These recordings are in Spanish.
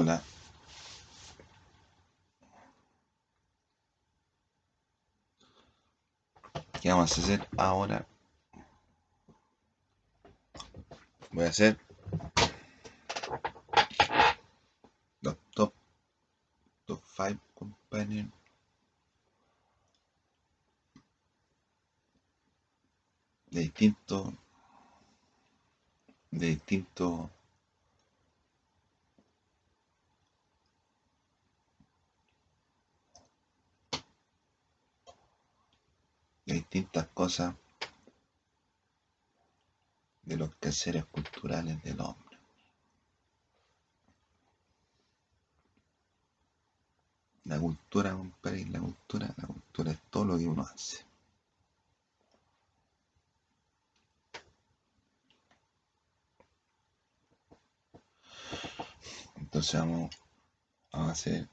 Hola. ¿Qué vamos a hacer ahora? Voy a hacer los top, top 5 companion de distintos de distintos de distintas cosas de los quehaceres culturales del hombre. La cultura, compadre, la cultura, la cultura es todo lo que uno hace. Entonces vamos a hacer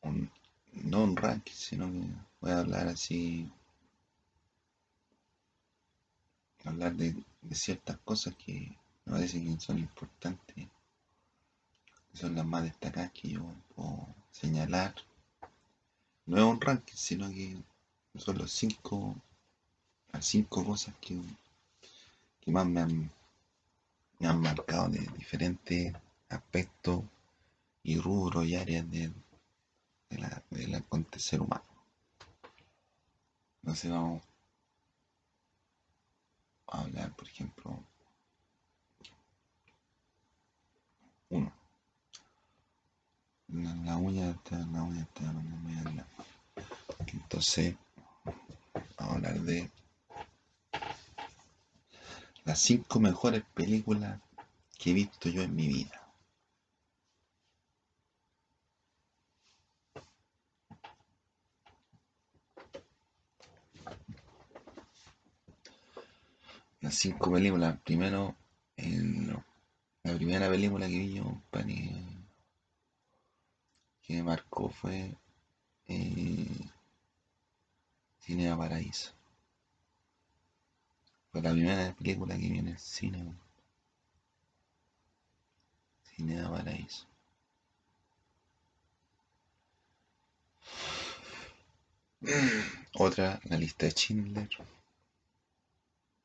un, no un ranking, sino que voy a hablar así hablar de, ciertas cosas que me parece que son importantes, son las más destacadas que yo puedo señalar. No es un ranking, sino que son los cinco, las cinco cosas que, más me han, marcado de diferentes aspectos y rubros y áreas del, del acontecer humano. Entonces vamos hablar, por ejemplo, uno. La, uña está, la uña está, la, entonces, a hablar de las cinco mejores películas que he visto yo en mi vida. Cinco películas. Primero, la primera película que vi yo, que me marcó fue eh, Cine a Paraíso. Fue la primera película que vi en el cine. Cine a Paraíso. Otra, la lista de Schindler.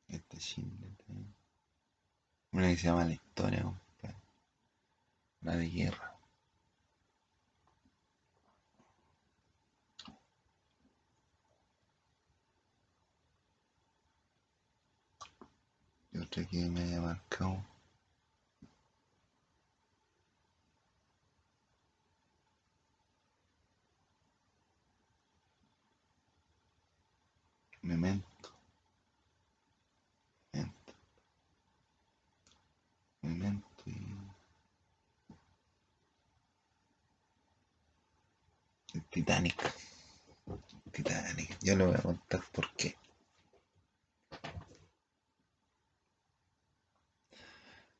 Este Schindler Una que se llama La Historia. La de guerra. Y otra que me haya marcado. Titanic. Titanic. Yo le voy a contar por qué.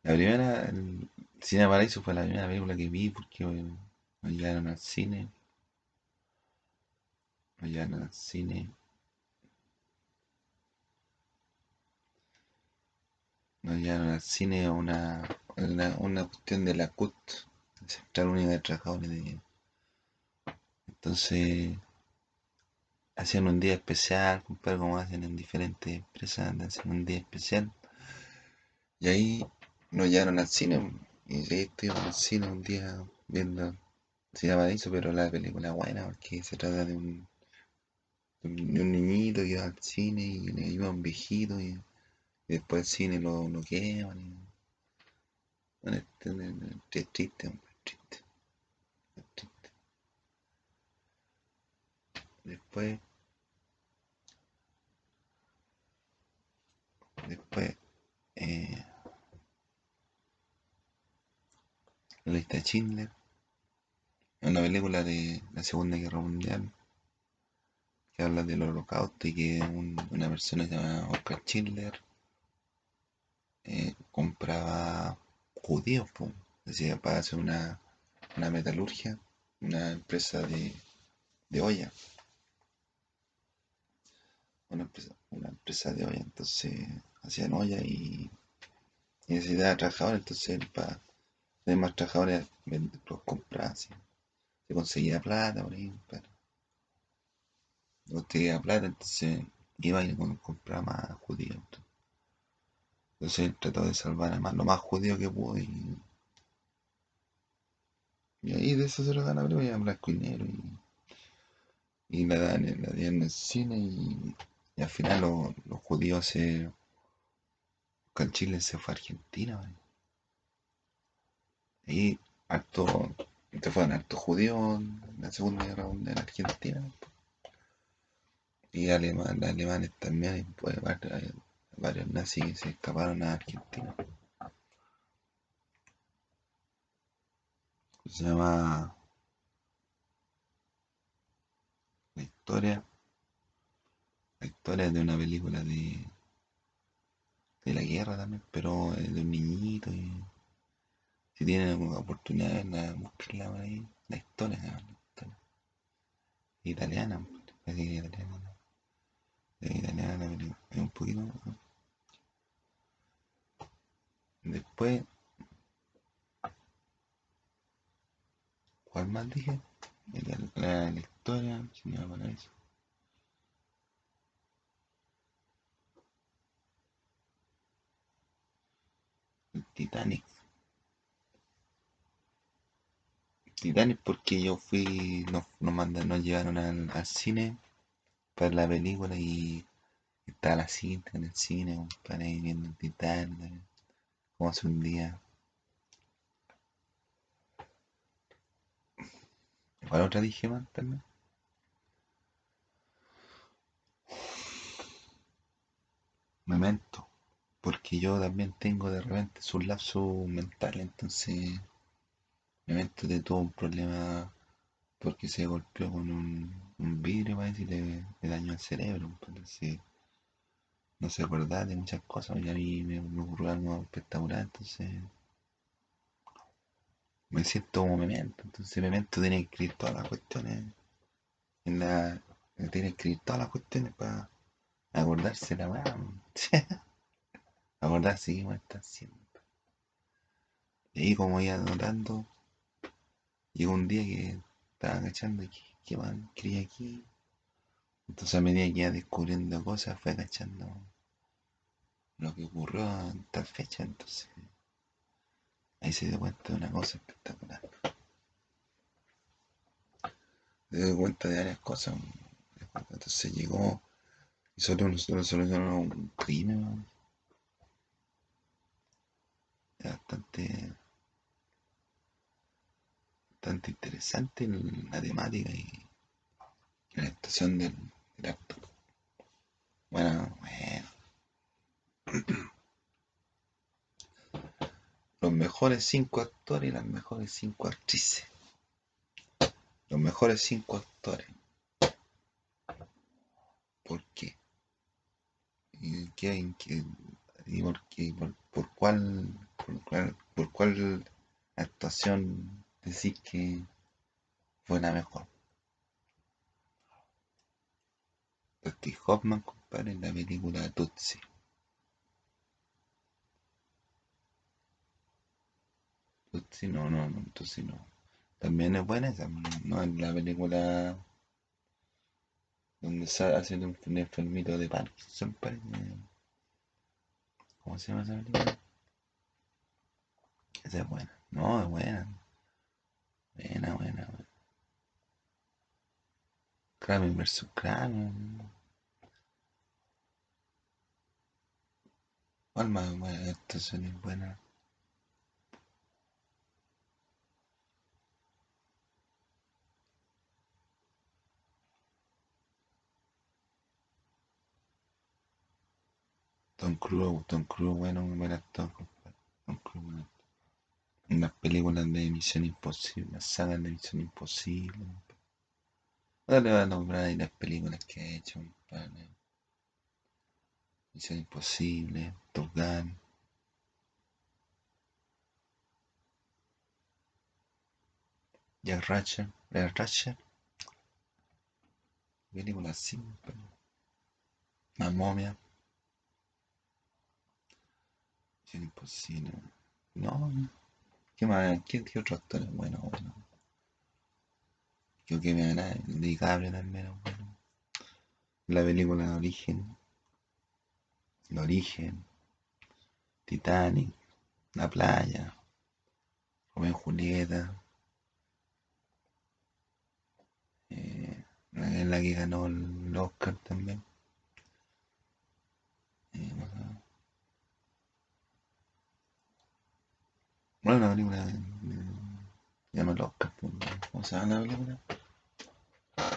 La primera, el Cine Paraíso fue la primera película que vi porque me llevaron al cine. Me llevaron al cine. Me llevaron al cine una, una, una cuestión de la CUT, Central Única de Trabajadores de entonces, hacían un día especial, compadre, como hacen en diferentes empresas, hacen un día especial. Y ahí nos llevaron al cine. Y ahí estuvimos al cine un día viendo llama eso, pero la película buena, porque se trata de un, de un niñito que va al cine y le ayuda a un viejito y, después el cine lo, lo queman. Y, bueno, es, triste, triste. Después, después, eh, la lista de Schindler, una película de la Segunda Guerra Mundial que habla del holocausto y que una persona llamada Oscar Schindler eh, compraba judíos, decía, para hacer una, una metalurgia, una empresa de, de olla una empresa, una empresa de olla, entonces hacían olla y, necesitaba trabajadores, entonces para demás trabajadores los compraban así. Se conseguía plata por pero no tenía plata, entonces iba y compraba más judíos. Él trató de salvar a lo más judío que pudo y, y ahí de eso se lo gana pero ya blanco y negro y, y la dan la en el cine y, al final los judíos se con Chile se fue a Argentina y acto te fueron actos judíos en la segunda guerra mundial en Argentina y alemán, los alemanes también pues, varios nazis que se escaparon a Argentina. Se llama La historia. La historia de una película de de la guerra también, pero de un niñito y si tienen alguna oportunidad la buscarla por ahí, la historia, la historia. italiana, que italiana, italiana es un poquito Después, ¿cuál más dije? La, la historia, si me para eso. El Titanic. Titanic porque yo fui, nos, nos mandaron, nos llevaron al, al cine para la película y estaba la cinta en el cine, para ir viendo el Titanic hace un día. ¿Cuál otra dije más también? Memento, porque yo también tengo de repente su lapso mental, entonces Memento de tuvo un problema porque se golpeó con un, un vidrio, y le, le dañó el cerebro, entonces no se acordaba de muchas cosas y a mí me, ocurrió algo espectacular, entonces me siento como memento, entonces memento tiene que escribir todas las cuestiones en la tiene que escribir todas las cuestiones para acordarse la weá acordarse qué está haciendo. Y como iba notando llegó un día que estaba agachando y que man quería aquí entonces a medida que iba descubriendo cosas fue agachando lo que ocurrió en tal fecha, entonces ahí se dio cuenta de una cosa espectacular. Se dio cuenta de varias cosas. Entonces llegó y solo nosotros solucionó un crimen. bastante, bastante interesante la temática y la actuación del, del actor. Bueno, bueno. Los mejores cinco actores y las mejores cinco actrices. Los mejores cinco actores. ¿Por qué? ¿Y, qué, y por, qué, por, cuál, por, cuál, actuación decís que fue la mejor? Dusty Hoffman, compadre, en la película Tutsi. Tutsi no, no, no, Tutsi no. También es buena esa, ¿no? En la película donde se hace un enfermito de Parkinson, parece. ¿Cómo se llama esa película? Esa es buena. No, es buena. Buena, buena, buena. Kramer vs. Kramer. ¿Cuál más buena? Esta es buena. Tom Cruise, Tom Cruise, bueno, un buen actor, Tom Cruise, bueno. Unas películas de Misión Imposible, las sagas de Misión Imposible. Ahora le voy a nombrar ahí las películas que ha hecho, compadre. Misión Imposible, Top Gun. Jack Ratcher, Jack Ratcher. Película así, La momia. Es imposible. No. ¿Qué más? ¿Qué, qué otro actor es bueno? Bueno. Yo que me gana, DiCaprio también bueno. La película Origen. El Origen. Titanic. La playa. Romeo Julieta. Eh, la, la que ganó el Oscar también. Eh, bueno, la película ganó el Oscar. pues, ¿Cómo se llama la película?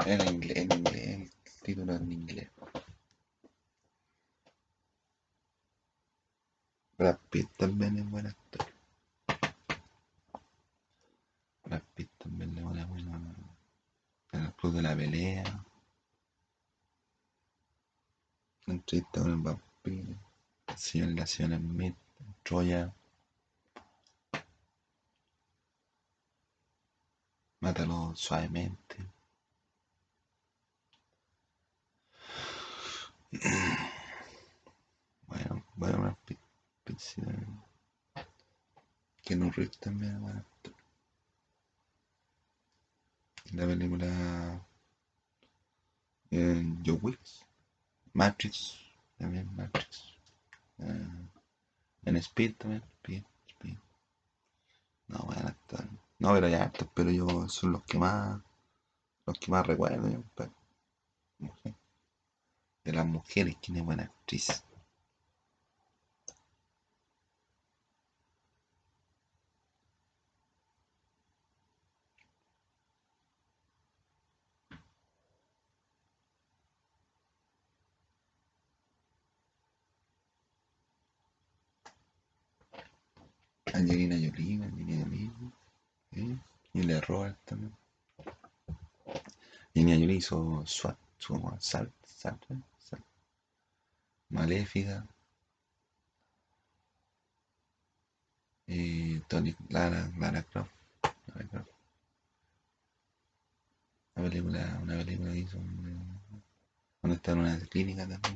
En inglés, en inglés, el título en inglés. Brad Pitt también es buen actor. Brad Pitt también le bueno en el club de la pelea. Entrevista con el vampiro. Señor la señora Smith. Troya. Mátalo suavemente. Bueno, bueno, Brad Pitt. También. Keanu Reeves también es buen actor. La película eh, Joe Wicks. Matrix. También Matrix. Eh, en Speed también. Speed, Speed. No, buen actor. No, pero ya estos, pero yo son los que más, los que más recuerdo. yo, pero, mujer. De las mujeres, ¿quién es buena actriz? Angelina Jolie, Angelina Jolie. ¿eh? Julia Roberts también. Angelina Jolie hizo SWAT, su Salt, Salt, ¿eh? Salt. Maléfica. Y Tony, Lara, Lara Croft. Lara Croft. Una película, una película que hizo donde está en una clínica también.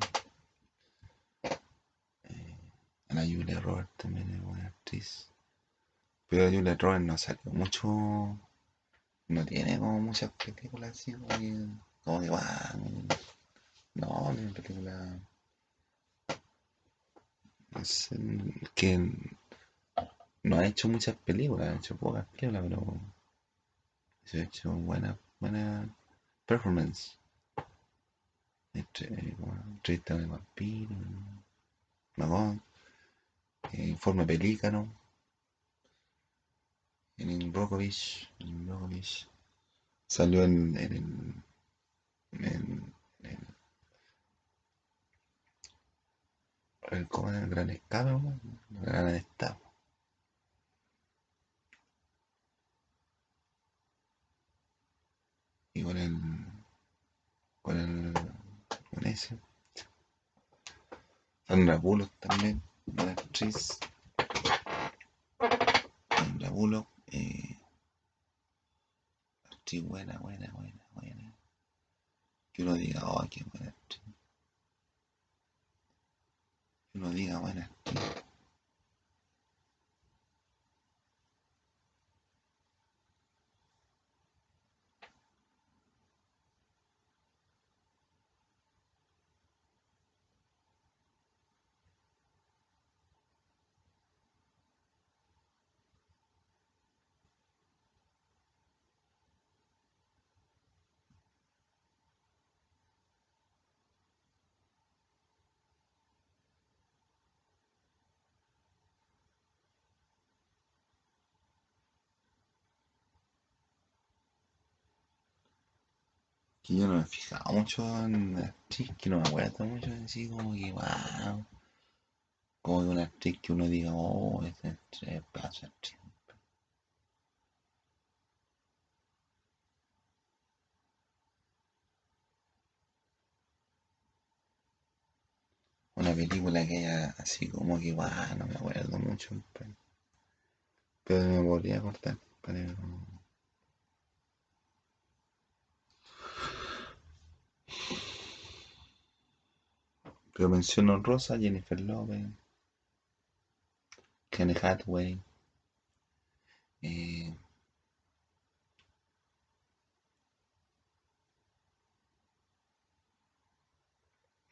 Eh, la Julia Roberts también es buena actriz. Pero Julia Roberts no salió mucho. No tiene como muchas películas así como que. Guau, No, ni película. No sé, que no ha hecho muchas películas, ha hecho pocas películas, pero se ha hecho buena, buena performance. Entre, como, Entrevista de vampiro, Magón, eh, Informe Pelícano, en Brokovich, en salió en, en, en, en- el, ¿cómo era? el Gran Escape. El Gran Estado. Y con el, con el, con ese, Sandra Bullock también, buena actriz. Sandra Bullock, eh, actriz buena, buena, buena, buena. Que uno diga, oh, qué buena actriz. Que uno diga, buena actriz. Que yo no me he fijado mucho en actriz, que no me acuerdo mucho así como que, wow. Como que una actriz que uno diga, oh, esa actriz de actriz. Una película que haya así como que, wow, no me acuerdo mucho. Pero, pero me podría acordar. Pero, Pero mención Rosa Jennifer Lopez, Kenny Hathaway, eh,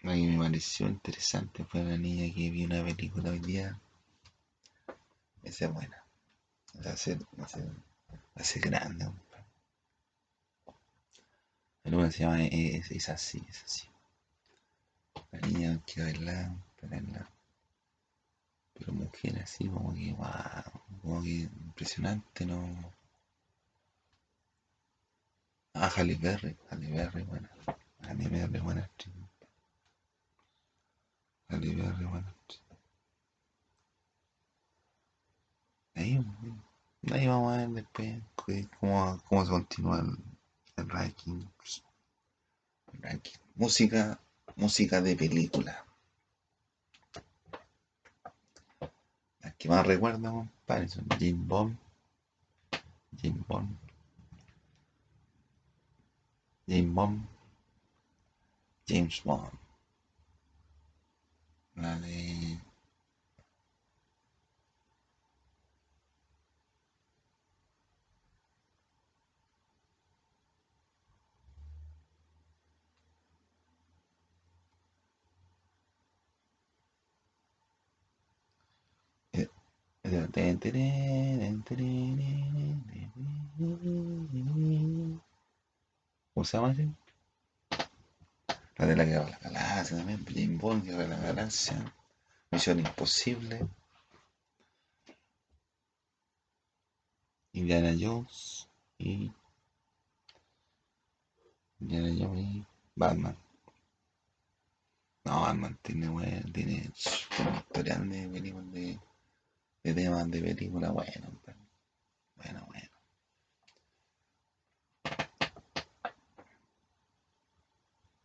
Ahí me pareció interesante fue una niña que vi una película hoy día. Esa es buena. Va a ser, grande. La se llama, es, es así, es así. La niña que baila, bailar. Pero mujer así como que wow, como que impresionante, ¿no? Ah, Halle Berry, Halle Berry, buena. Halle Berry, buena actriz. Halle Berry, buena. Ahí, ahí vamos a ver después cómo, cómo se continúa el, el ranking. El ranking. Música, música de película. Las que más recuerdo, compadre, son Jim Bond. Jim Bond. James Bond. James Bond. La de. ¿Cómo se llama? La de la guerra de la galaxia también, James Bond, guerra de la galaxia, Misión Imposible, Indiana Jones y Indiana Jones y Batman. No, Batman tiene, tiene, tiene historial de películas de, de temas de película bueno, bueno, bueno.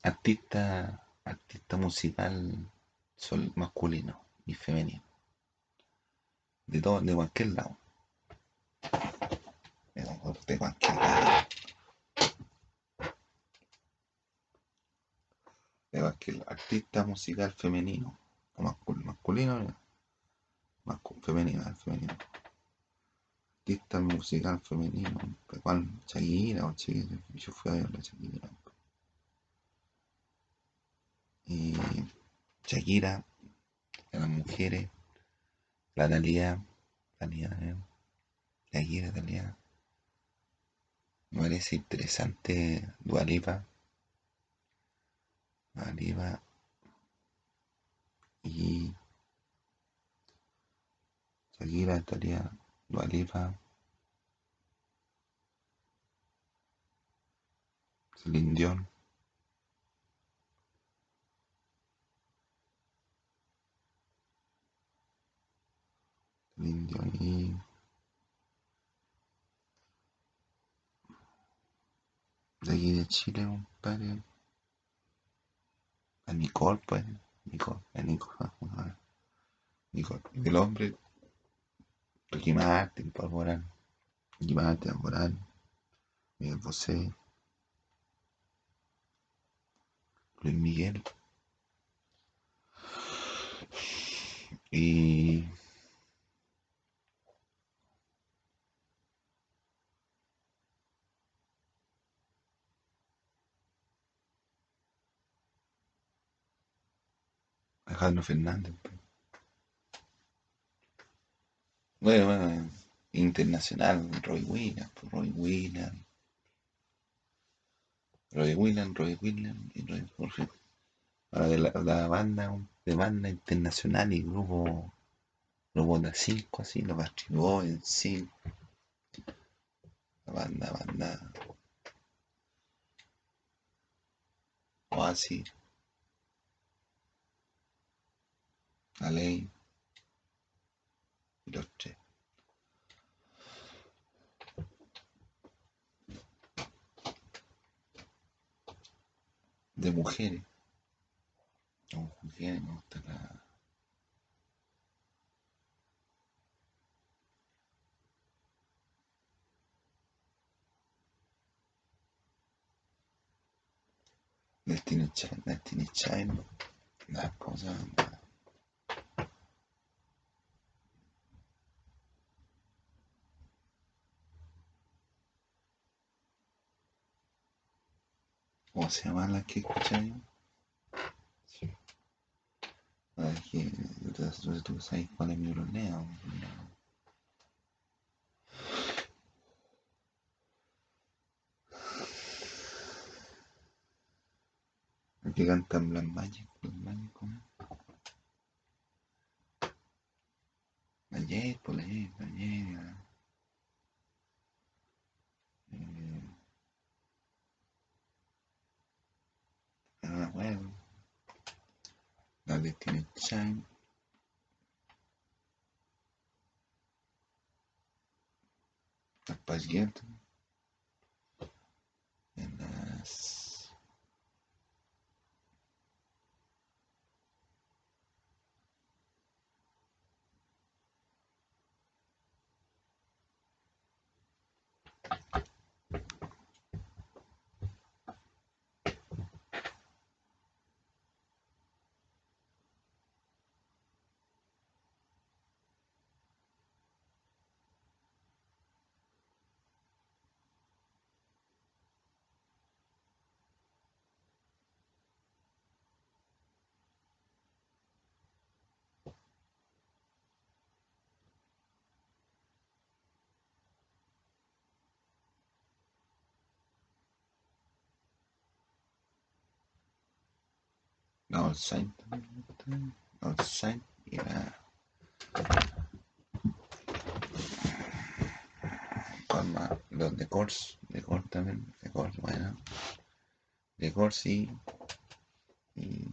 Artista, artista musical sol masculino y femenino. De todo, de cualquier lado. De cualquier lado. De cualquier artista musical femenino. O masculino, masculino masculino, femenino, femenino. Artista musical femenino. ¿Cuál? Shakira o Shakira. Yo fui a ver la Shakira. Y Shakira, las mujeres, la Talía, Talía, ¿eh? Shakira, Talía. Me parece interesante Dualipa. Dualipa. Y Shakira, Dualipa. Celine Dion. Celine y de aquí de Chile. A Nicole, pues. Nicole, a Nicole. Nicole. Del hombre. Ricky Martin, Paul Morán. Ricky Martin, Morán. Miguel Bosé. Luis Miguel. Y Alejandro Fernández. Bueno, bueno, internacional, Roy Williams, Roy Williams. Roy Williams, Roy Williams y Roy Jorge. Ahora de la, la, banda, de banda internacional y grupo, grupo de cinco así, los Boys, sí. La banda, banda. Oasis. La ley y los tres. De mujeres. Como mujeres me gusta la. Destiny Child, Destiny Child, las ¿Cómo se llama la que escuché yo? Es que entonces tú sabes cuál es mi problema. Que cantan Black Magic, Black Magic, ¿cómo? Ayer, por ayer, ayer. Eh, no me acuerdo. La Destiny Child. La Spice Girl. Outside. Outside. Yeah. ¿Cuál más? Los de Course. De Course también. De Course, bueno. De Course sí. Y.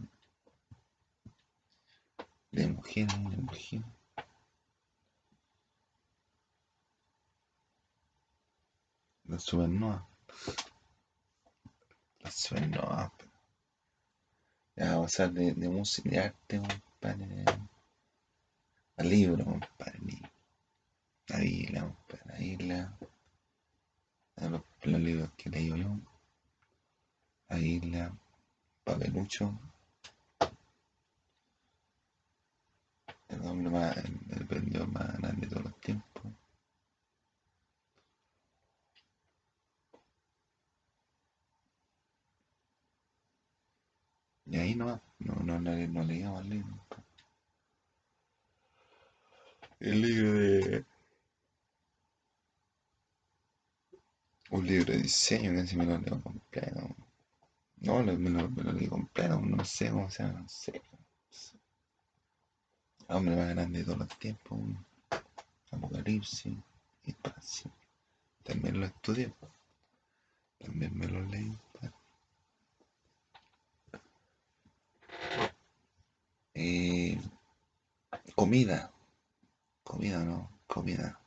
De mujer, de mujer. La supernova. La supernova. Ya, vamos a de, de música, de arte, compadre. A libro, compadre. La isla, compadre. La isla. Los, los libros que leí yo. La isla. Papelucho. El hombre más, el, el vendedor más grande de todos los tiempos. Y ahí no, no, no, no, no leíamos el libro. El libro de. Un libro de diseño que me lo leo completo. No, me lo, me lo leí completo, no sé cómo se llama, no sé. Hombre más grande de todos los tiempos. Apocalipsis, espacio. También lo estudié. También me lo leí. Eh, comida. Comida, ¿no? Comida.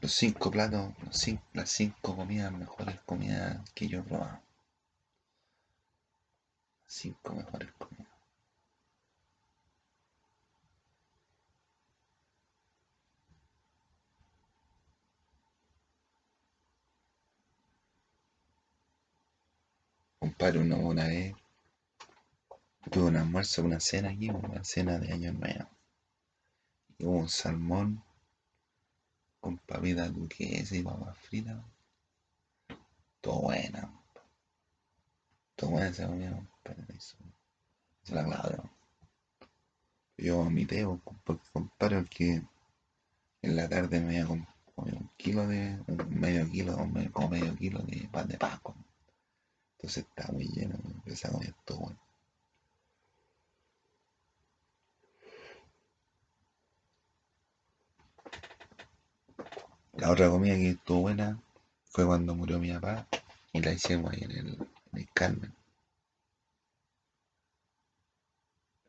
Los cinco platos, los cinco, las cinco comidas mejores comidas que yo he probado. Cinco mejores comidas. Compadre, una, una vez tuve un almuerzo, una cena aquí, una cena de año nuevo. Y hubo un salmón con papita duquesa y papas fritas. Todo buena. Todo buena esa comida, compadre. Eso la clave. Yo vomité, porque compadre, que en la tarde me había comido un kilo de, un medio kilo, como medio kilo de pan de Pascua. Entonces estaba muy lleno, esa comida todo bueno. La otra comida que estuvo buena fue cuando murió mi papá y la hicimos ahí en el, en el Carmen.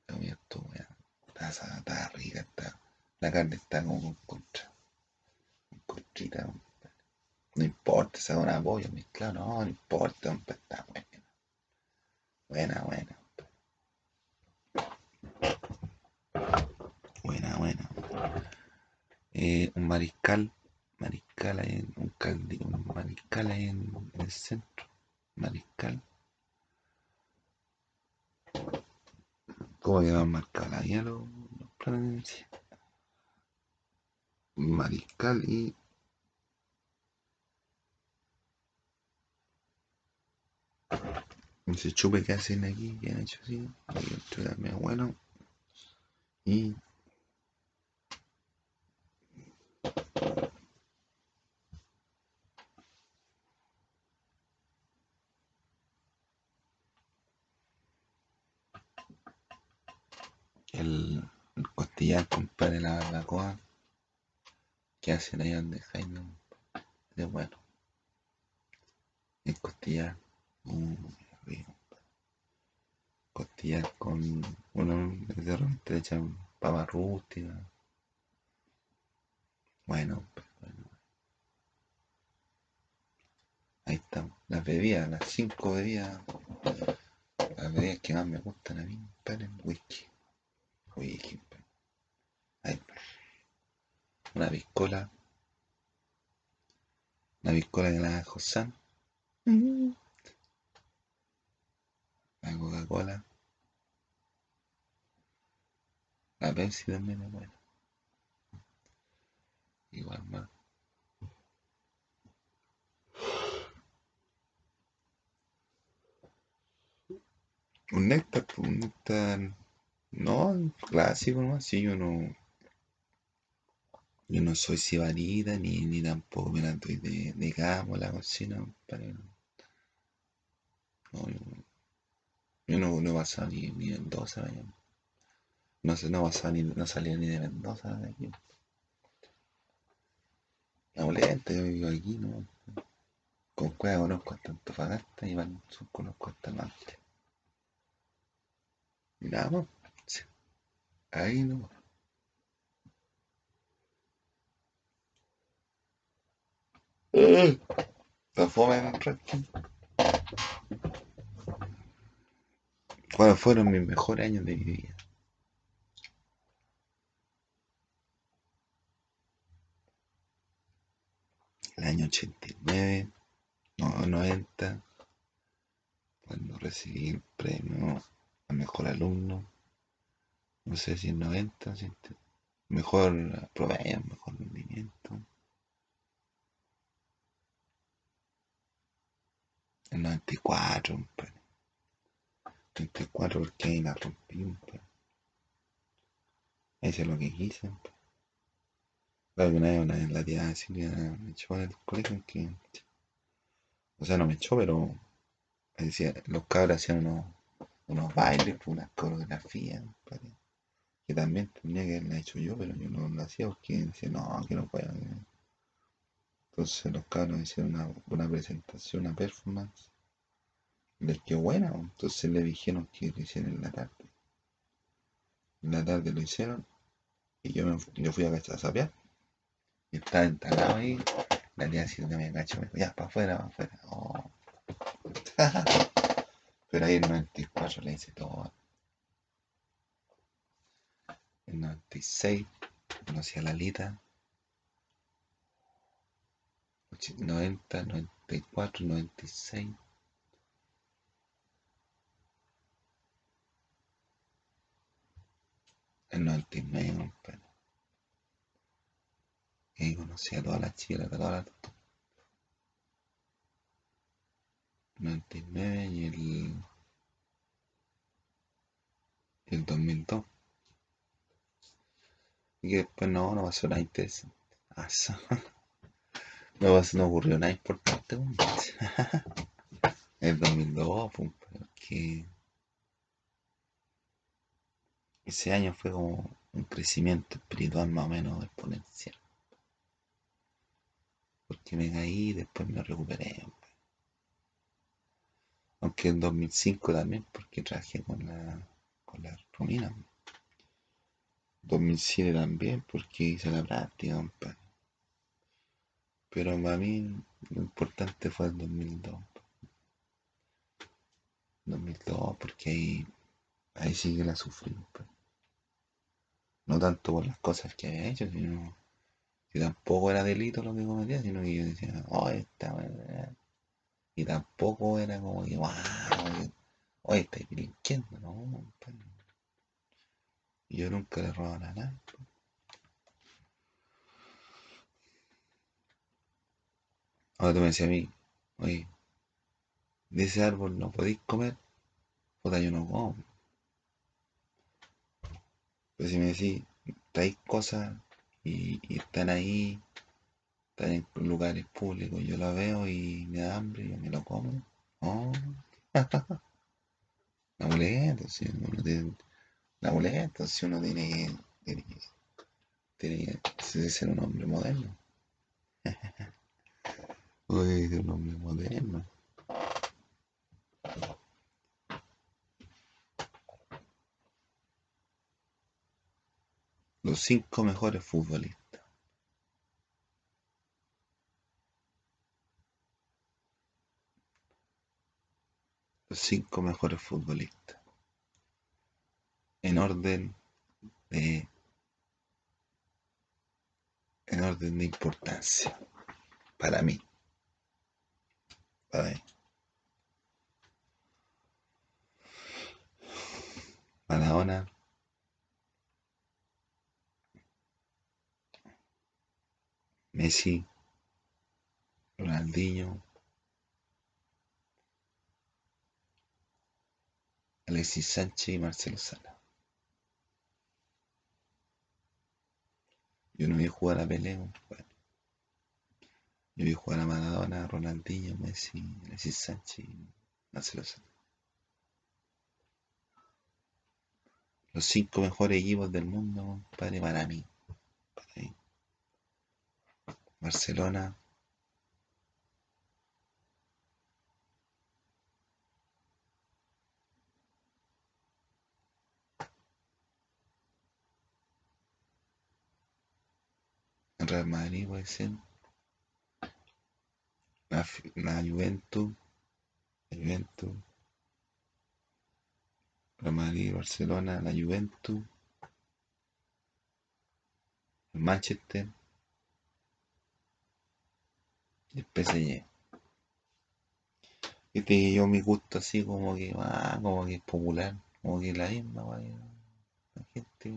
La comida estuvo buena. Está, rica, está. La carne está como con contra. Con contrita, no importa, se una pollo mezclado, no, no importa, está buena. Buena, buena. Buena, buena. Eh, un mariscal mariscal en un, mariscal en, el centro. Mariscal. ¿Cómo quedaban marcados la guía los? Mariscal y. Ese chupe que hacen aquí, que han hecho así, el también bueno. Y el, costillar, compadre, la barbacoa que hacen ahí donde Jaime es bueno. El costillar, uh. Costillar con, bueno, de repente le echan papa rústica. Bueno, pues, bueno. Ahí estamos. Las bebidas, las cinco bebidas. Las bebidas que más me gustan a mí, compadre, el whisky. Compadre. Ahí. Una piscola. Una piscola de la Josán. La Coca-Cola. La Pepsi también es buena. Igual más. Un néctar, pues, un néctar. No, clásico nomás. Sí, yo no. Yo no soy sibarita ni, ni tampoco me la doy de, de gamo la cocina, compadre. No, yo, yo no, no he pasado ni, ni Mendoza, vaya. No no he pasado ni, no salía ni de Mendoza de aquí. La molesta, yo vivo aquí, ¿no? Con cueva conozco hasta Antofagasta y van, conozco hasta norte. Y nada más. Ahí no. La fome en ranking. ¿Cuáles fueron mis mejores años de mi vida? El año 89, no, 90, cuando recibí el premio a mejor alumno. No sé si en 90, si en- mejor promedio, mejor rendimiento. El 94, compadre. 94 porque ahí la rompí, compadre. Eso es lo que quise, compadre. Claro una vez, una la tía Silvia me echó del colegio que... O sea, no me echó, pero decía, los cabros hacían unos, unos bailes, unas coreografías, compadre, que también tenía que haberla hecho yo, pero yo no lo hacía porque decía, no, que no puedo. que- Entonces los cabros hicieron una, una presentación, una performance. Les quedó buena, pues. entonces le dijeron que lo hicieran en la tarde. En la tarde lo hicieron y yo, me, yo fui a a sapear. Y estaba instalado ahí. La tía Silvia me cachó, me dijo, ya, para afuera, para afuera. Oh. Pero ahí el 94 le hice todo. El 96 conocí a Lalita. 90, 94, 96. El 99, compadre. Y ahí conocí a todas las chicas, a todas las 99 y el, y el 2002. Que después no, no pasó nada interesante. Ah, No, pasó- no ocurrió nada importante. El 2002, pues, porque ese año fue como un crecimiento espiritual más o menos exponencial. Porque me caí y después me recuperé. compadre. Aunque en 2005 también, porque trabajé con la, con la Romina. 2007 también, porque hice la práctica. Pero para mí lo importante fue el 2002. 2002, porque ahí, ahí sí que la sufrí. No tanto por las cosas que había hecho, sino que tampoco era delito lo que cometía, sino que yo decía, oh, esta weá". Y tampoco era como que, wow, oye, estáis delinquiendo, no. Yo nunca le nada. a nadie. Ahora tú me decías a mí, oye, de ese árbol no podéis comer, puta, yo no como. Pues si me decís, traéis cosas y, están ahí, están en lugares públicos, yo lo veo y me da hambre, yo me lo como. Oh. La muleta, si uno tiene, la muleta, si uno tiene que, tiene que, tiene que ser un hombre moderno. Uy, un hombre moderno. Los cinco mejores futbolistas. Los cinco mejores futbolistas. En orden de. En orden de importancia. Para mí. Para mí. Maradona. Messi. Ronaldinho. Alexis Sánchez y Marcelo Sala. Yo no vi jugar a Pelé, bueno. Yo vi jugar a Maradona, Ronaldinho, Messi, Alexis Sánchez Marcelo Sala. Los cinco mejores equipos del mundo, compadre, para. Para mí. Barcelona. Real Madrid puede ser. La, la Juventus. La Juventus. Real Madrid, Barcelona, la Juventus. El Manchester. Y el PSG. Y te yo mi gusto así como que ah, como que es popular, como que la misma. La gente.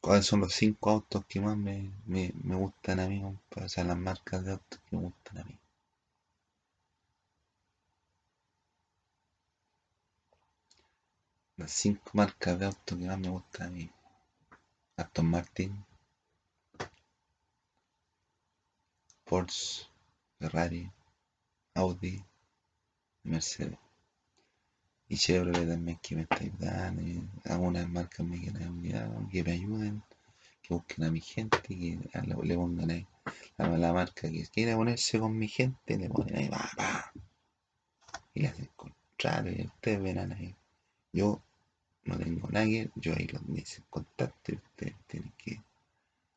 ¿Cuáles son los cinco autos que más me, me, me gustan a mí? O sea, las marcas de autos que me gustan a mí. Las cinco marcas de autos que más me gustan a mí. Aston Martin. Porsche. Ferrari. Audi. Mercedes. Y Chevrolet también que me está ayudando. y algunas marcas me ayudar, que me ayuden. Que busquen a mi gente. Que la- le pongan ahí. A la marca que quiera ponerse con mi gente. Le ponen ahí. Pa, pa, y le hacen contrato. Y ustedes verán ahí. Yo no tengo nada que yo ahí los hice contacto y ustedes tienen que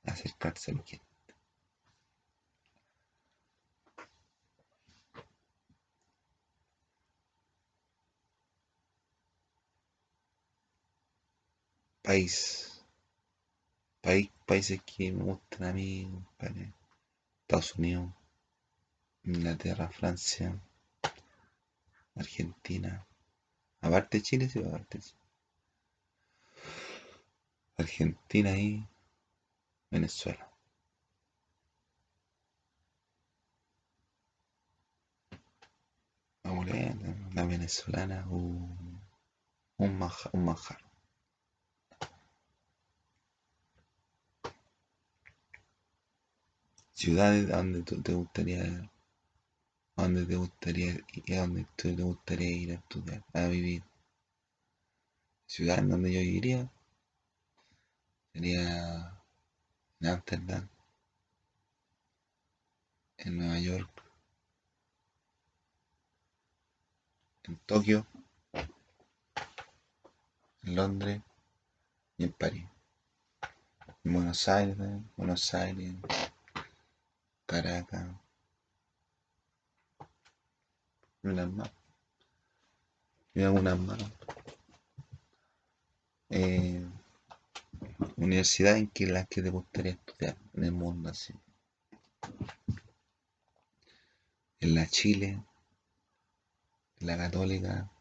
acercarse a mi gente. País, país, países que me gustan a mí. Estados Unidos, Inglaterra, Francia, Argentina. Aparte Chile, sí, aparte Chile. Argentina y Venezuela. La venezolana, uh, un manjar, un manjar. Ciudades donde tú te gustaría, donde te gustaría a donde tú te gustaría ir a estudiar, a vivir. Ciudad en donde yo viviría sería en Ámsterdam, en Nueva York, en Tokio, en Londres y en París. En Buenos Aires, Buenos Aires, Caracas, y unas más. Y algunas más. Eh, universidad en que las que te gustaría estudiar en el mundo así. En la Chile, en la Católica,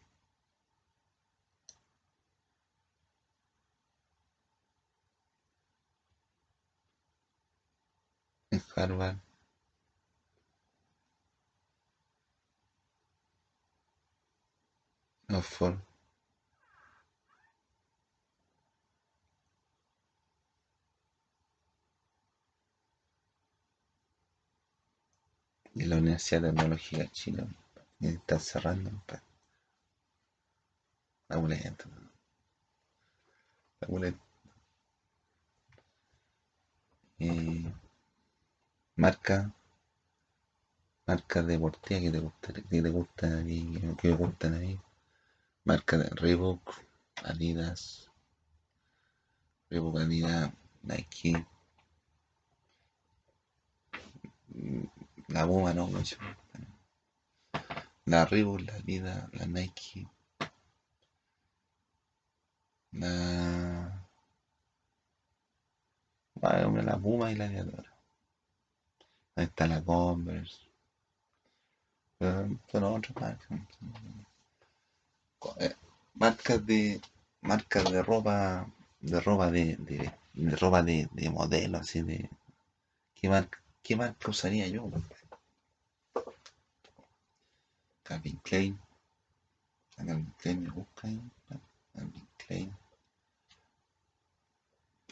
en Harvard, Oxford. Y la Universidad Tecnológica de Chile está cerrando. Amuleto. Amuleto. Eh, marca marcas deportivas que te gustan, que te gustan a mí, que me gustan a mí. Marca de Reebok, Adidas, Reebok, Adidas, Nike. La Puma no, mucho. La Reebok, la Adidas, la Nike. La... Bueno, la Puma y la Adiadora. Ahí está la Converse. Pero otras marcas. Eh, marcas de marcas de ropa de ropa de, de, de ropa de, de, modelo así de qué marca qué marca usaría yo Calvin Klein. Calvin Klein me busca ahí Calvin Klein.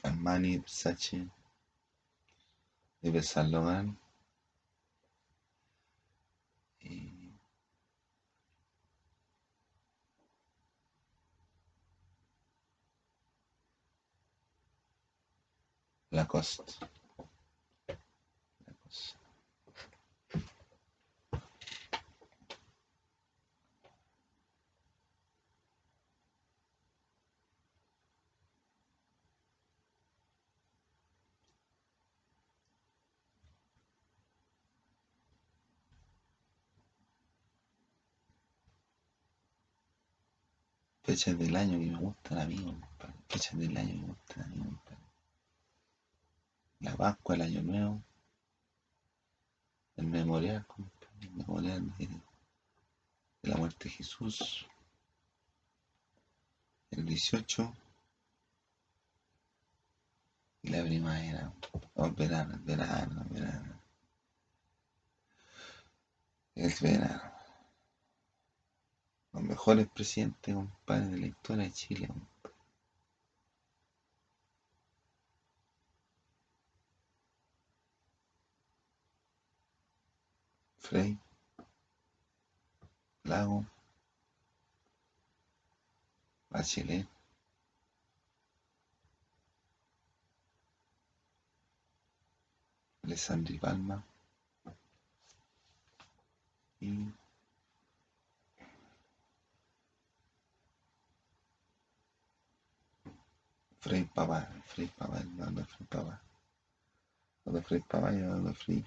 Armani Versace. Yves Lacoste. Lacoste. Fechas del año que me gustan a mí. Fechas del año que me. La Pascua, el Año Nuevo. El memorial. El memorial de, la muerte de Jesús. El 18. Y la primavera. O el verano, el verano, verano. El verano. Los mejores presidentes, compadre, de la historia de Chile, compadre. Frey, Lago, Bachelet, Alessandri Palma y Frei Papá, Frei de Frei Papá. Lo de Frei Papá y lo de Frei.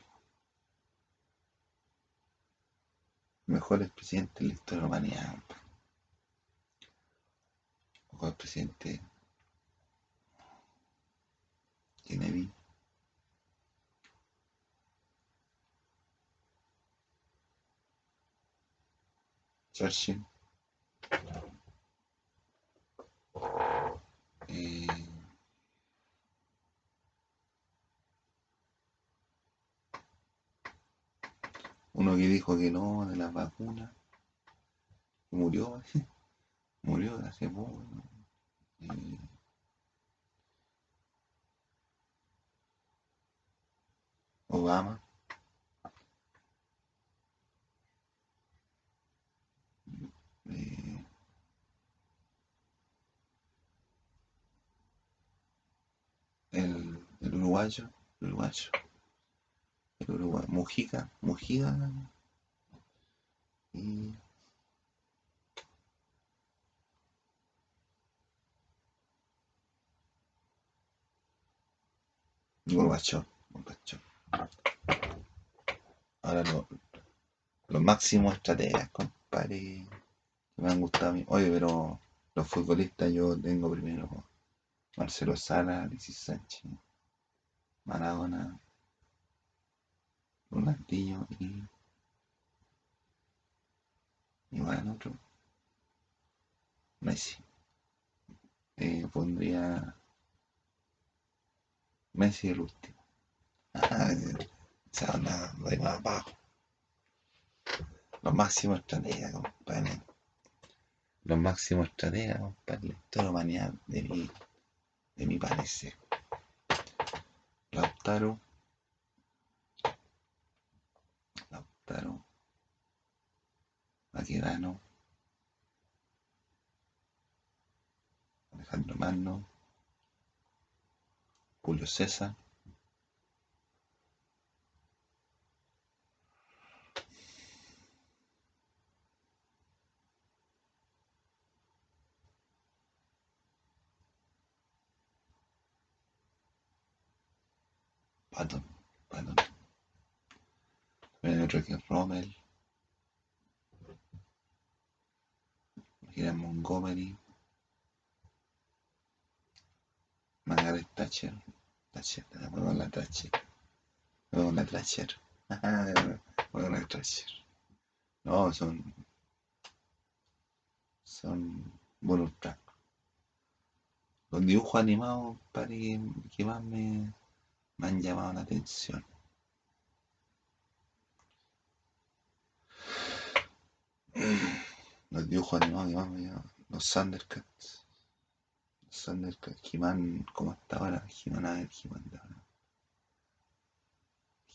Mejores presidentes de la historia de la humanidad. Mejor presidente Kennedy. Churchill. Eh, uno que dijo que no de las vacunas, murió, murió hace poco. Obama. Eh, el, el uruguayo, el uruguayo, Mujica, Mujica y Gorbachev, Gorbachev. Ahora lo- los máximos estrategas, compadre, que me han gustado a mí. Oye, pero los futbolistas yo tengo primero Marcelo Sala, Alexis Sánchez, Maradona, Ronaldinho y igual otro. Messi. Eh, pondría Messi el último. Esa onda de más abajo. Los máximos estrategas, compadre. los máximos estrategas, compadre, de la humanidad, de mi, de mi parecer. Lautaro. Maquedano. Alejandro Magno. Julio César. Patton, Patton. Es Rommel. Gira Montgomery. Margaret Thatcher. Thatcher, la Thatcher. La Thatcher. me acuerdo con la Thatcher. No, son. Son tracks. Los dibujos animados, para que, que más me, me han llamado la atención. Los dibujos animados que más me. Los Thundercats. Los Thundercats. He-Man, ¿cómo está ahora? He-Man, a He-Man.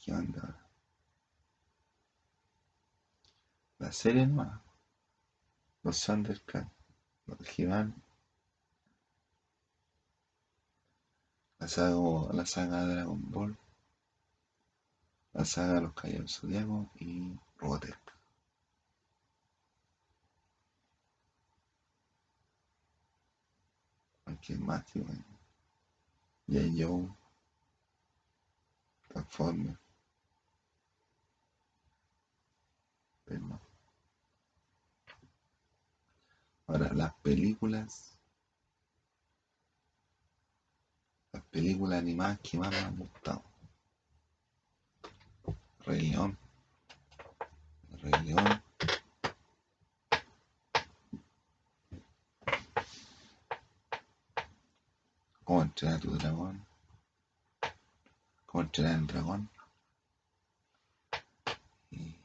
He-Man. La serie nueva. Los Thundercats. Los He-Man. La saga, la saga de Dragon Ball. La saga de los Caballeros Zodiaco y Robotech. Más, tío. J. Joe. Transformer. Pero Ahora, las películas. Las películas animadas que más me han gustado. Rey León. ¿Cómo entrenar a tu dragón? ¿Cómo entrenar el dragón? Y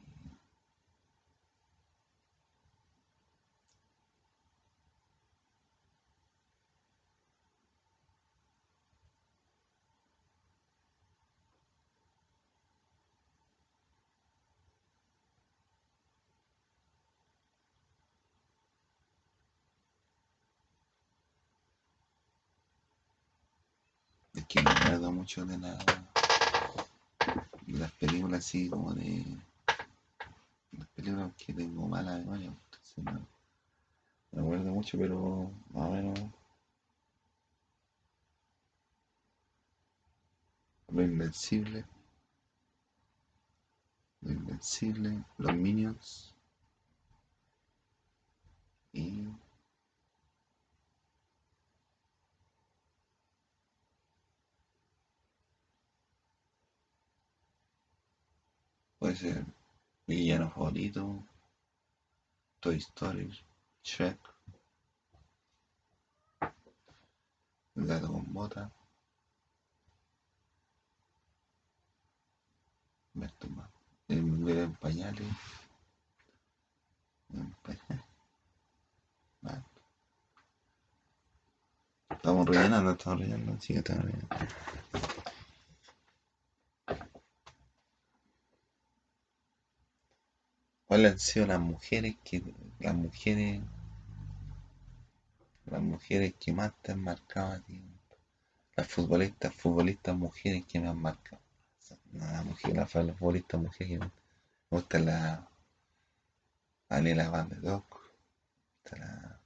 Es que no me acuerdo mucho de, la, de las películas así como de las películas que tengo mala memoria, entonces no, me acuerdo mucho, pero más o menos. Lo invencible, lo invencible, los minions. Y puede ser mi villano favorito, Toy Story, Shrek, el gato con bota, el bebé en pañales. Estamos rellenando, estamos rellenando, sí, estamos rellenando. ¿Cuáles han sido las mujeres que las mujeres las mujeres que más te han marcado a ti? Las futbolistas, futbolistas mujeres que me han marcado. La mujer, la, la futbolista mujer que me gusta la Daniela Van de Dock, me gusta la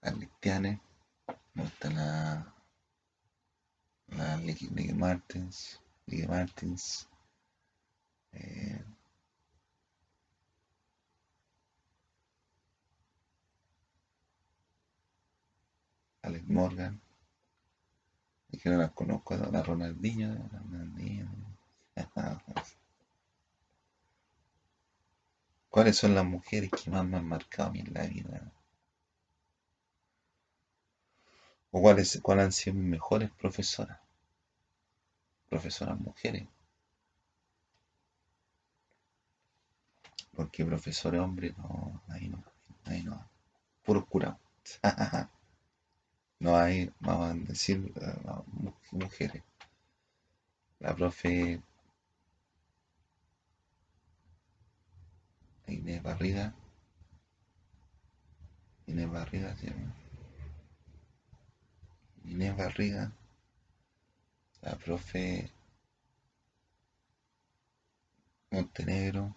Alistiane, me gusta la la Nicky Martins, Nicky Martins, eh, Alex Morgan, y que no las conozco, la Ronaldinho, la Ronaldinho. ¿Cuáles son las mujeres que más me han marcado a mí en la vida? ¿O cuáles, cuáles han sido mis mejores profesoras? Profesoras mujeres. Porque profesores hombres, no, ahí no, ahí no. puros curados. no hay, vamos a decir, uh, mujeres. La profe Inés Barriga. Inés Barriga se llama. Inés Barriga. La profe Montenegro.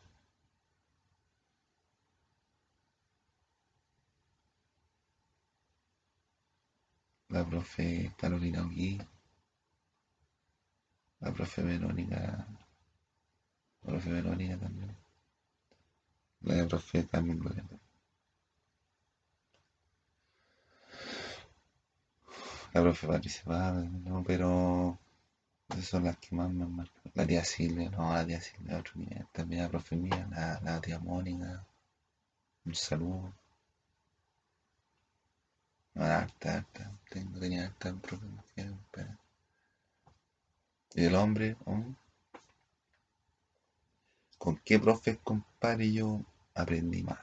La profe Carolina Ogui. La profe Verónica. La profe Verónica también. La profe Carmen Loreto. La profe Patricia Pávez, ¿no? pero esas son las que más me han marcado. La tía Silvia, no, la tía Silvia, otro nivel. También la profe mía, la, la tía Mónica. Un saludo. No, harta, harta. Tengo, tenía harta pero... ¿Y el hombre? ¿Con qué profe, compadre, yo aprendí más?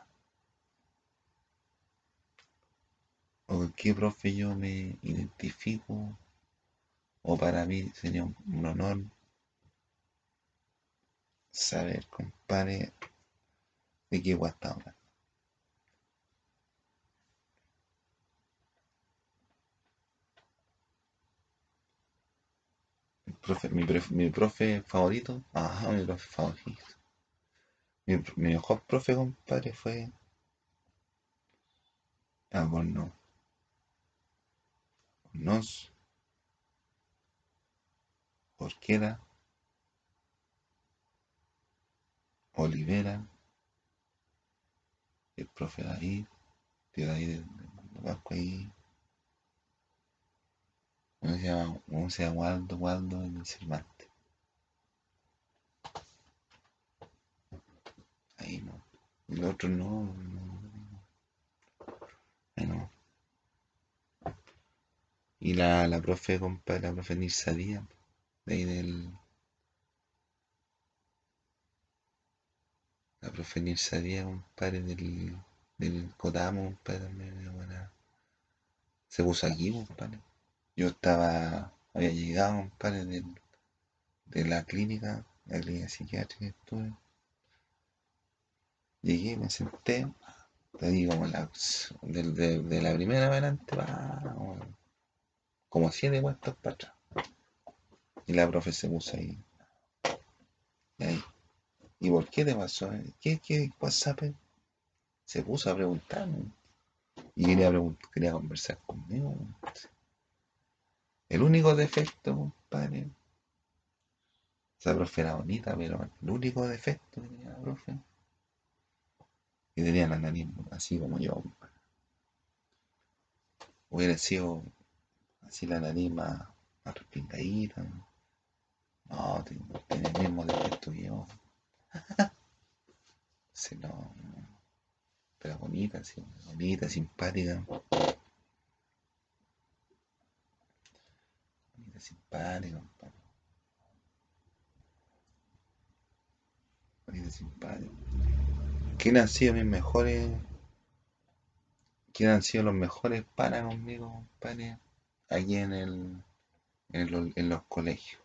¿O con qué profe yo me identifico? ¿O para mí sería un, honor saber, compadre, de qué guay hablando? Mi, profe, favorito, ajá, mi profe favorito. Mi, mejor profe, compadre, fue. Ah, bueno, nos. Porquera. Olivera. El profe David. Tío David de, de Vasco ahí. Uno se llama, uno se llama Waldo, Waldo en el Cervantes. Ahí no. El otro no, no. Ahí no. Y la, la profe, compadre, la profe Nilsa Díaz, de ahí del. La profe Nilsa Díaz, compadre, del, del Cotamo, compadre, también. Se puso aquí, compadre. Yo estaba, había llegado, compadre, del, de la clínica, la clínica psiquiátrica estuve. Llegué, me senté, te digo, como la, de, de, de la primera adelante, como siete vueltas para atrás. Y la profe se puso ahí. Y ahí. ¿Y por qué te pasó? ¿Qué, qué WhatsApp? Se puso a preguntarme. Y quería, preguntar, quería conversar conmigo. El único defecto, compadre. Esa profe era bonita, pero el único defecto que tenía la profe. Que tenía la nariz así como yo. Hubiera sido así la nariz más, más. No, tiene, el mismo defecto que yo. sí, no, no. Pero bonita, sí, bonita, simpática. Bonita, simpática, compadre. Bonita, simpática. ¿Quiénes han sido mis mejores? ¿Quiénes han sido los mejores para conmigo, compadre? Aquí en el, en, en los colegios.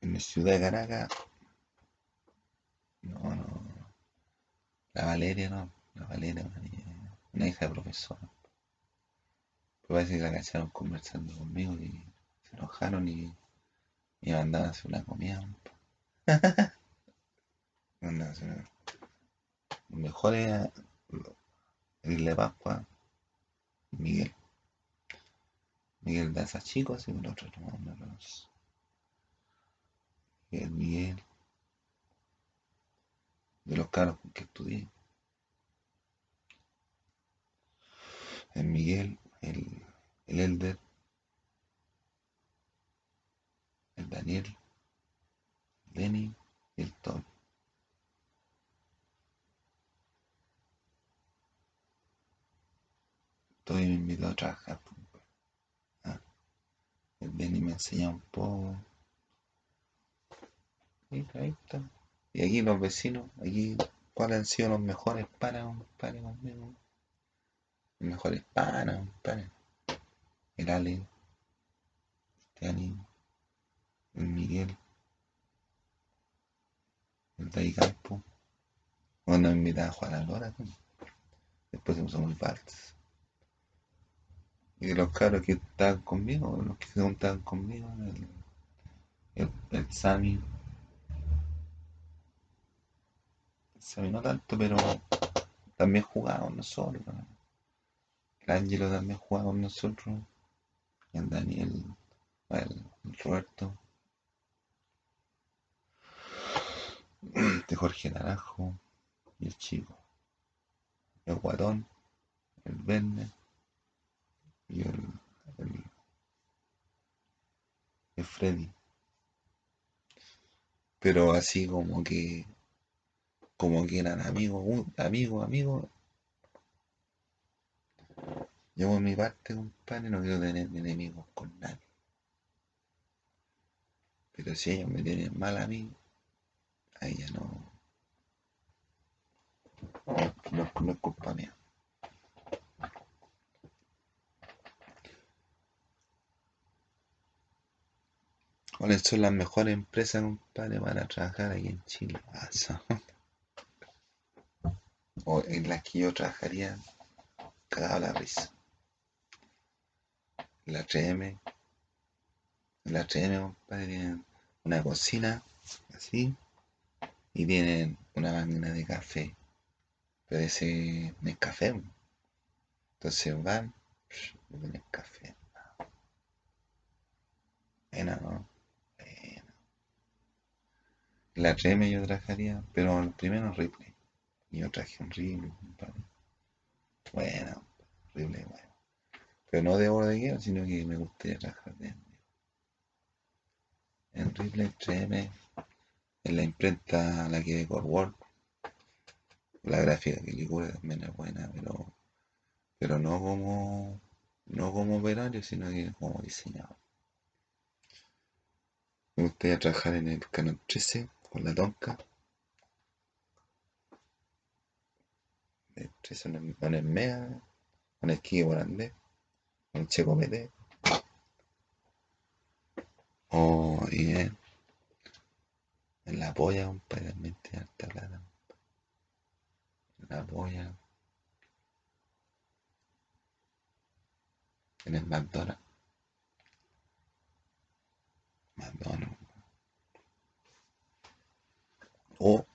En mi ciudad de Caracas, no, no. La Valeria, no. La Valeria, una, niña- una hija de profesor. Pero parece que la cacharon conversando conmigo y se enojaron y, y me mandaban a hacer una comida. Me mandaban a hacer una- Los mejores en Isla de Pascua, Miguel. Miguel Daza Chico, así que el otro no, no lo sé. Miguel, Miguel. De los caros con que estudié. El Miguel, el, el Elder, el Daniel, el Lenny y el Tom. Me invitó a trabajar. pues, ah. El también y me enseñó un poco. Ahí está. Y aquí los vecinos, aquí, ¿cuáles han sido los mejores panas, compadre, conmigo? Los mejores panas, compadre. El Ale, el el Miguel, el Day Campo. Cuando me invitaba a jugar a la hora, después usamos el vals. Y de los caros que estaban conmigo, los que se juntaban conmigo, el, el, el Sammy, Sammy no tanto, pero también jugábamos nosotros. El Ángelo también jugaba con nosotros. El Daniel, el, Roberto. De Jorge Naranjo y el chico. El guatón, el Verne y el, el Freddy. Pero así como que como que eran amigos, amigos, amigos. Yo por mi parte, compadre, no quiero tener enemigos con nadie. Pero si ellos me tienen mal a mí, ahí ya no. No, no, es culpa mía. ¿Cuáles son las mejores empresas, compadre, para trabajar aquí en Chile? O en las que yo trabajaría, cagado la risa. La 3M, la 3M, compadre, tienen una cocina así y tienen una máquina de café. Pero ese no es café. Entonces van, tienen café. Buena, ¿no? La 3M yo trabajaría, pero primero Ripley. Y yo traje un Ripley, compadre. Bueno, Ripley, bueno. Pero no de bodeguero, sino que me gustaría trabajar de en Ripley 3M, en la imprenta la que de Corwork. La gráfica que Licura también es buena, pero, pero no como no como operario, sino que como diseñador. Me gustaría trabajar en el Canon 13 con la Tonka. 13 con el, Mega, con el Kike Morandé, con el Checo PT. O y en, en la polla, compadre, tiene harta plata. En la polla. En el McDonald's. McDonald's. O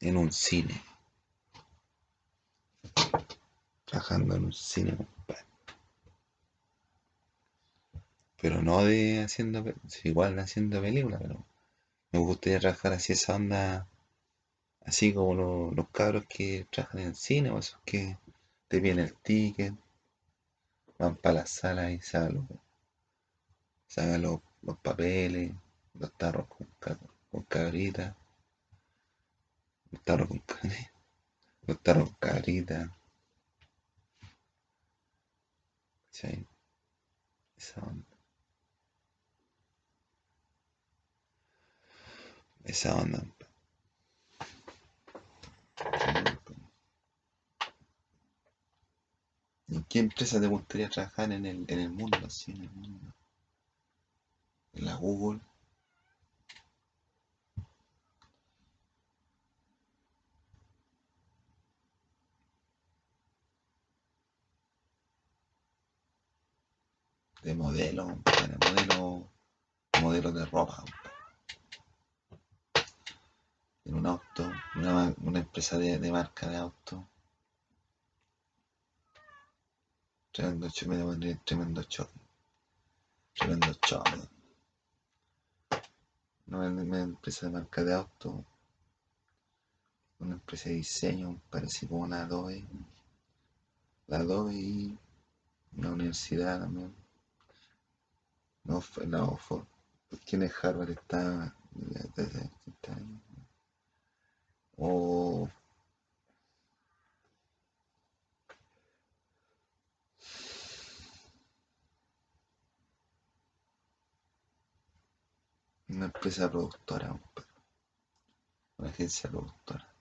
en un cine. Trabajando en un cine. Pero no de haciendo, igual haciendo películas, pero me gustaría trabajar así esa onda, así como lo- los cabros que trabajan en cine, o esos que te piden el ticket, van para la sala y sacan los, los, los papeles, los tarros con, con cabrita, los tarros con los tarros con cabrita, ¿cachai? Esa onda, esa onda. ¿En qué empresa te gustaría trabajar en el, en el mundo, así, en el mundo? En la Google, de modelo, modelo, modelo de ropa, en un auto, una, una empresa de, de marca de auto. Tremendo pondría tremendo choque. Tremendo es una empresa de marca de auto, una empresa de diseño, parece como una Adobe. La Adobe y una universidad también. No fue Oxford. Porque en el Harvard está desde 30 años. O empresa productora. Una agencia productora.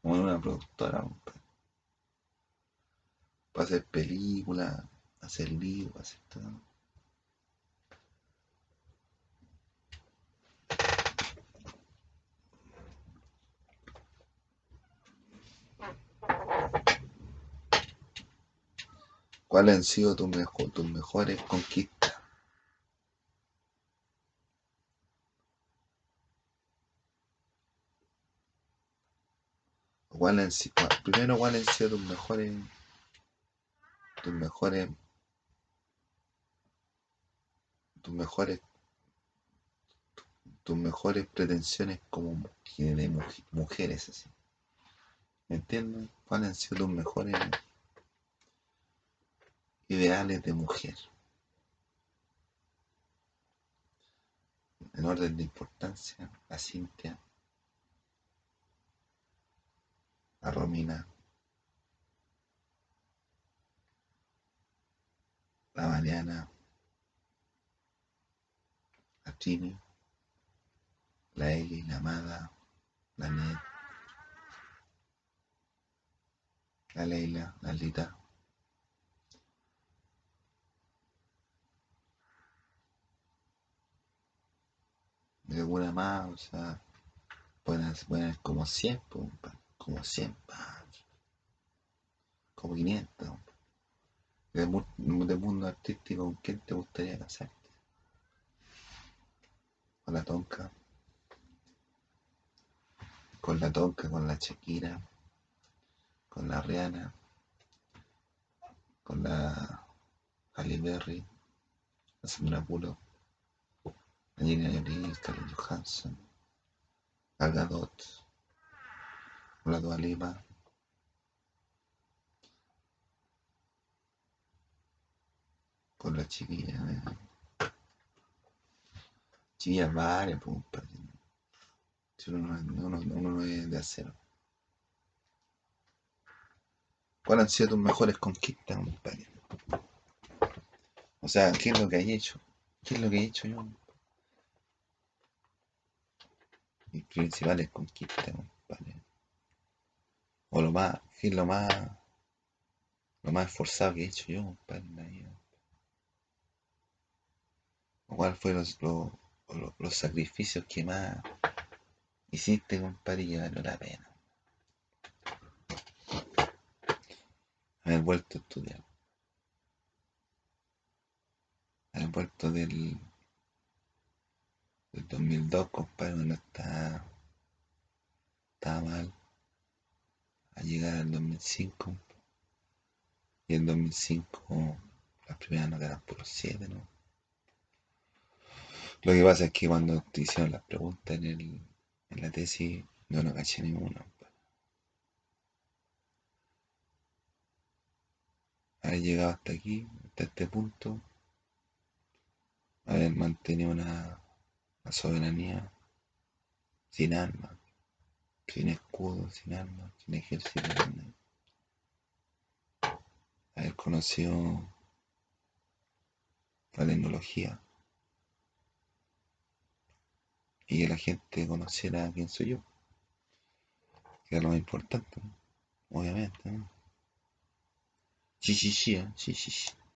Como una productora. Para hacer películas, hacer libros, hacer todo. ¿Cuáles han sido tus, mejor, tus mejores conquistas? ¿Cuáles han primero, ¿cuáles han sido tus mejores, tus mejores, tus mejores, tus mejores pretensiones como mujeres así? ¿Me entiendes? ¿Cuáles han sido tus mejores ideales de mujer. En orden de importancia, la Cintia, la Romina, la Mariana, la Trini, la Eli, la Amada, la Net, la Leila, la Lita. De alguna más, o sea, pueden, pueden como 100, como 100, como 500. De, mundo artístico, ¿con quién te gustaría casarte? Con la tonca. Con la tonca, con la Shakira, con la Rihanna, con la Halle Berry, la Sandra Bullock. Angelina Jolie, Scarlett Johansson, Gal Gadot, la con la chiquilla, eh. chiquillas varias, pues, uno, uno, uno no es de acero. ¿Cuáles han sido tus mejores conquistas, compadre? O sea, ¿qué es lo que hay hecho? ¿Qué es lo que he hecho yo? Mis principales conquistas, compadre. O lo más, ¿qué es lo más, lo más esforzado que he hecho yo, compadre, en la vida? O cuáles fueron los, los, sacrificios que más hiciste, compadre, y valió la pena. Haber vuelto a estudiar. Haber vuelto del el 2002, compadre, no está, estaba mal. A llegar al 2005. Y en 2005 las primeras no eran por los 7, ¿no? Lo que pasa es que cuando te hicieron las preguntas en, el, en la tesis, yo no caché ninguna. Haber llegado hasta aquí, hasta este punto, haber mantenido una la soberanía sin armas, sin escudo, sin armas, sin ejército. Haber conocido la tecnología y que la gente conociera quién soy yo, que era lo más importante, obviamente. Sí, sí, sí, sí, sí, sí.